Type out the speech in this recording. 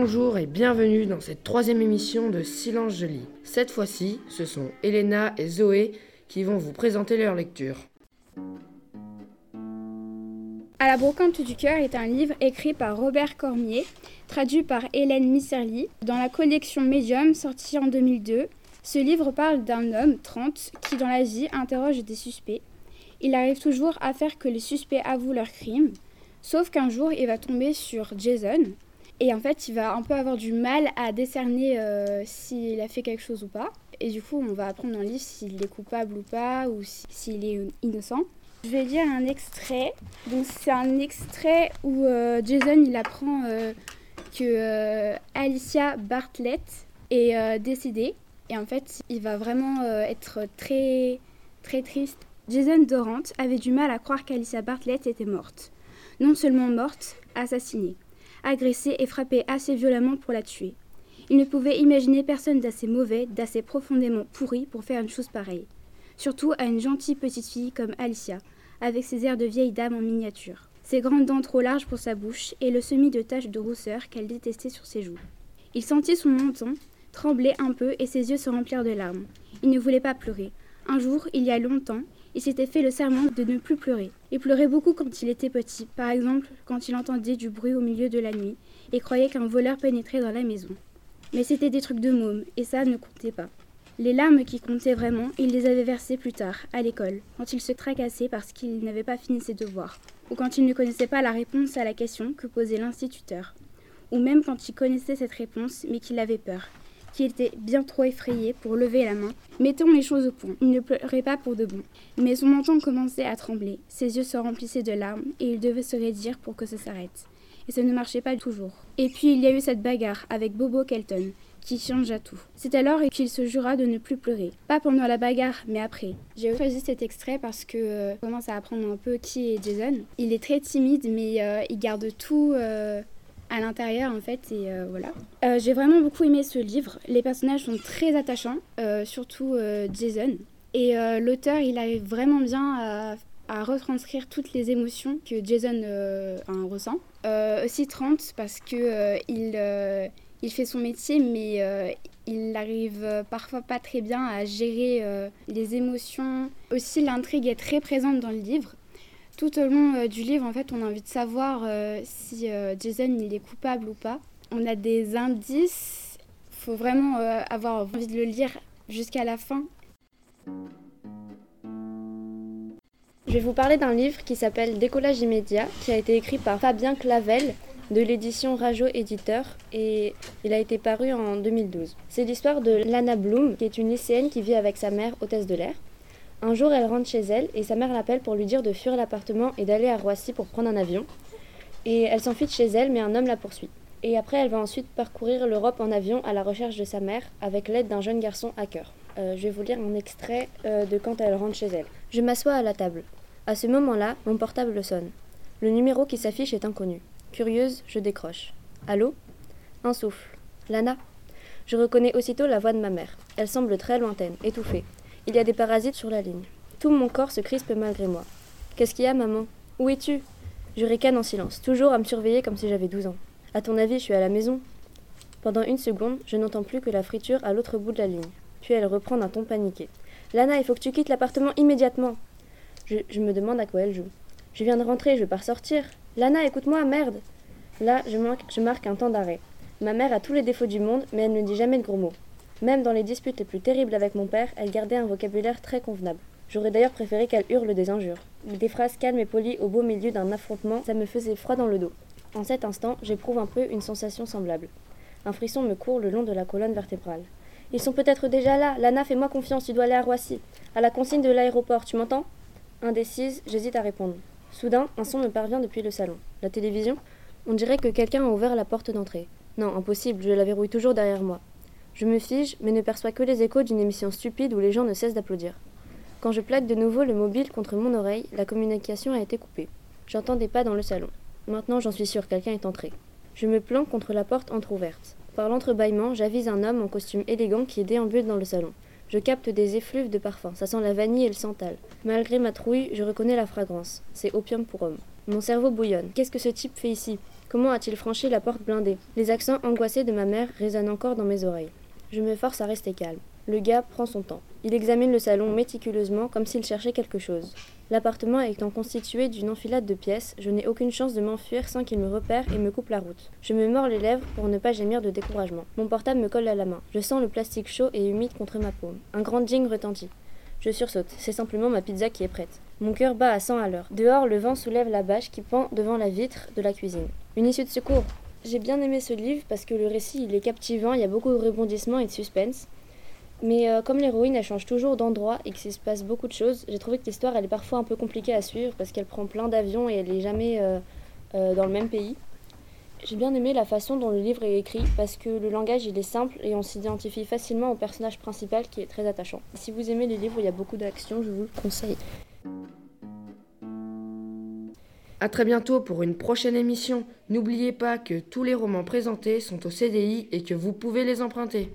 Bonjour et bienvenue dans cette troisième émission de Silence Joli. Cette fois-ci, ce sont Elena et Zoé qui vont vous présenter leur lecture. À la brocante du cœur est un livre écrit par Robert Cormier, traduit par Hélène Misserly, dans la collection Medium sortie en 2002. Ce livre parle d'un homme, 30, qui dans la vie interroge des suspects. Il arrive toujours à faire que les suspects avouent leurs crimes, sauf qu'un jour il va tomber sur Jason, et en fait il va un peu avoir du mal à décerner euh, s'il a fait quelque chose ou pas. Et du coup on va apprendre dans le livre s'il est coupable ou pas, ou s'il est innocent. Je vais lire un extrait. Donc c'est un extrait où euh, Jason il apprend euh, que euh, Alicia Bartlett est décédée et en fait il va vraiment être très très triste. Jason Dorant avait du mal à croire qu'Alicia Bartlett était morte. Non seulement morte, assassinée, agressée et frappée assez violemment pour la tuer. Il ne pouvait imaginer personne d'assez mauvais, d'assez profondément pourri pour faire une chose pareille surtout à une gentille petite fille comme Alicia, avec ses airs de vieille dame en miniature, ses grandes dents trop larges pour sa bouche et le semis de taches de rousseur qu'elle détestait sur ses joues. Il sentit son menton trembler un peu et ses yeux se remplirent de larmes. Il ne voulait pas pleurer. Un jour, il y a longtemps, il s'était fait le serment de ne plus pleurer. Il pleurait beaucoup quand il était petit, par exemple quand il entendait du bruit au milieu de la nuit et croyait qu'un voleur pénétrait dans la maison. Mais c'était des trucs de môme, et ça ne comptait pas. Les larmes qui comptaient vraiment, il les avait versées plus tard, à l'école, quand il se tracassait parce qu'il n'avait pas fini ses devoirs, ou quand il ne connaissait pas la réponse à la question que posait l'instituteur, ou même quand il connaissait cette réponse mais qu'il avait peur, qu'il était bien trop effrayé pour lever la main. Mettons les choses au point, il ne pleurait pas pour de bon, mais son menton commençait à trembler, ses yeux se remplissaient de larmes, et il devait se raidir pour que ça s'arrête. Et ça ne marchait pas toujours. Et puis il y a eu cette bagarre avec Bobo Kelton, qui changea tout. C'est alors qu'il se jura de ne plus pleurer. Pas pendant la bagarre, mais après. J'ai choisi cet extrait parce que euh, commence à apprendre un peu qui est Jason. Il est très timide, mais euh, il garde tout euh, à l'intérieur en fait et voilà. J'ai vraiment beaucoup aimé ce livre. Les personnages sont très attachants, surtout Jason. Et l'auteur, il arrive vraiment bien à, retranscrire toutes les émotions que Jason ressent. aussi 30 parce que il il fait son métier, mais euh, il arrive euh, parfois pas très bien à gérer euh, les émotions. Aussi, l'intrigue est très présente dans le livre. Tout au long du livre, en fait, on a envie de savoir si Jason il est coupable ou pas. On a des indices. Il faut vraiment avoir envie de le lire jusqu'à la fin. Je vais vous parler d'un livre qui s'appelle Décollage immédiat, qui a été écrit par Fabien Clavel de l'édition Rajo Éditeur et il a été paru en 2012. C'est l'histoire de Lana Bloom, qui est une lycéenne qui vit avec sa mère, hôtesse de l'air. Un jour, elle rentre chez elle et sa mère l'appelle pour lui dire de fuir l'appartement et d'aller à Roissy pour prendre un avion. Et elle s'enfuit de chez elle, mais un homme la poursuit. Et après, elle va ensuite parcourir l'Europe en avion à la recherche de sa mère avec l'aide d'un jeune garçon hacker. Euh, je vais vous lire un extrait euh, de quand elle rentre chez elle. Je m'assois à la table. À ce moment-là, mon portable sonne. Le numéro qui s'affiche est inconnu. Curieuse, je décroche. Allô? Un souffle. Lana? Je reconnais aussitôt la voix de ma mère. Elle semble très lointaine, étouffée. Il y a des parasites sur la ligne. Tout mon corps se crispe malgré moi. Qu'est-ce qu'il y a, maman? Où es-tu? Je ricane en silence, toujours à me surveiller comme si j'avais 12 ans. À ton avis, je suis à la maison? Pendant une seconde, je n'entends plus que la friture à l'autre bout de la ligne. Puis elle reprend d'un ton paniqué. Lana, il faut que tu quittes l'appartement immédiatement. Je, me demande à quoi elle joue. Je viens de rentrer, je veux pas sortir. Lana, écoute-moi, merde Là, je marque un temps d'arrêt. Ma mère a tous les défauts du monde, mais elle ne dit jamais de gros mots. Même dans les disputes les plus terribles avec mon père, elle gardait un vocabulaire très convenable. J'aurais d'ailleurs préféré qu'elle hurle des injures. Des phrases calmes et polies au beau milieu d'un affrontement, ça me faisait froid dans le dos. En cet instant, j'éprouve un peu une sensation semblable. Un frisson me court le long de la colonne vertébrale. Ils sont peut-être déjà là. Lana, fais-moi confiance, tu dois aller à Roissy. À la consigne de l'aéroport, tu m'entends? Indécise, j'hésite à répondre. Soudain, un son me parvient depuis le salon. La télévision? On dirait que quelqu'un a ouvert la porte d'entrée. Non, impossible, je la verrouille toujours derrière moi. Je me fige, mais ne perçois que les échos d'une émission stupide où les gens ne cessent d'applaudir. Quand je plaque de nouveau le mobile contre mon oreille, la communication a été coupée. J'entends des pas dans le salon. Maintenant, j'en suis sûr, quelqu'un est entré. Je me planque contre la porte entr'ouverte. Par l'entrebâillement, j'avise un homme en costume élégant qui déambule dans le salon. Je capte des effluves de parfum, ça sent la vanille et le santal. Malgré ma trouille, je reconnais la fragrance. C'est opium pour homme. Mon cerveau bouillonne. Qu'est-ce que ce type fait ici? Comment a-t-il franchi la porte blindée? Les accents angoissés de ma mère résonnent encore dans mes oreilles. Je me force à rester calme. Le gars prend son temps. Il examine le salon méticuleusement comme s'il cherchait quelque chose. L'appartement étant constitué d'une enfilade de pièces, je n'ai aucune chance de m'enfuir sans qu'il me repère et me coupe la route. Je me mords les lèvres pour ne pas gémir de découragement. Mon portable me colle à la main. Je sens le plastique chaud et humide contre ma paume. Un grand ding retentit. Je sursaute, c'est simplement ma pizza qui est prête. Mon cœur bat à 100 à l'heure. Dehors, le vent soulève la bâche qui pend devant la vitre de la cuisine. Une issue de secours. J'ai bien aimé ce livre parce que le récit il est captivant, il y a beaucoup de rebondissements et de suspense. Mais euh, comme l'héroïne elle change toujours d'endroit et qu'il se passe beaucoup de choses, j'ai trouvé que l'histoire elle est parfois un peu compliquée à suivre parce qu'elle prend plein d'avions et elle n'est jamais euh, euh, dans le même pays. J'ai bien aimé la façon dont le livre est écrit parce que le langage il est simple et on s'identifie facilement au personnage principal qui est très attachant. Si vous aimez les livres où il y a beaucoup d'action, je vous le conseille. A très bientôt pour une prochaine émission. N'oubliez pas que tous les romans présentés sont au CDI et que vous pouvez les emprunter.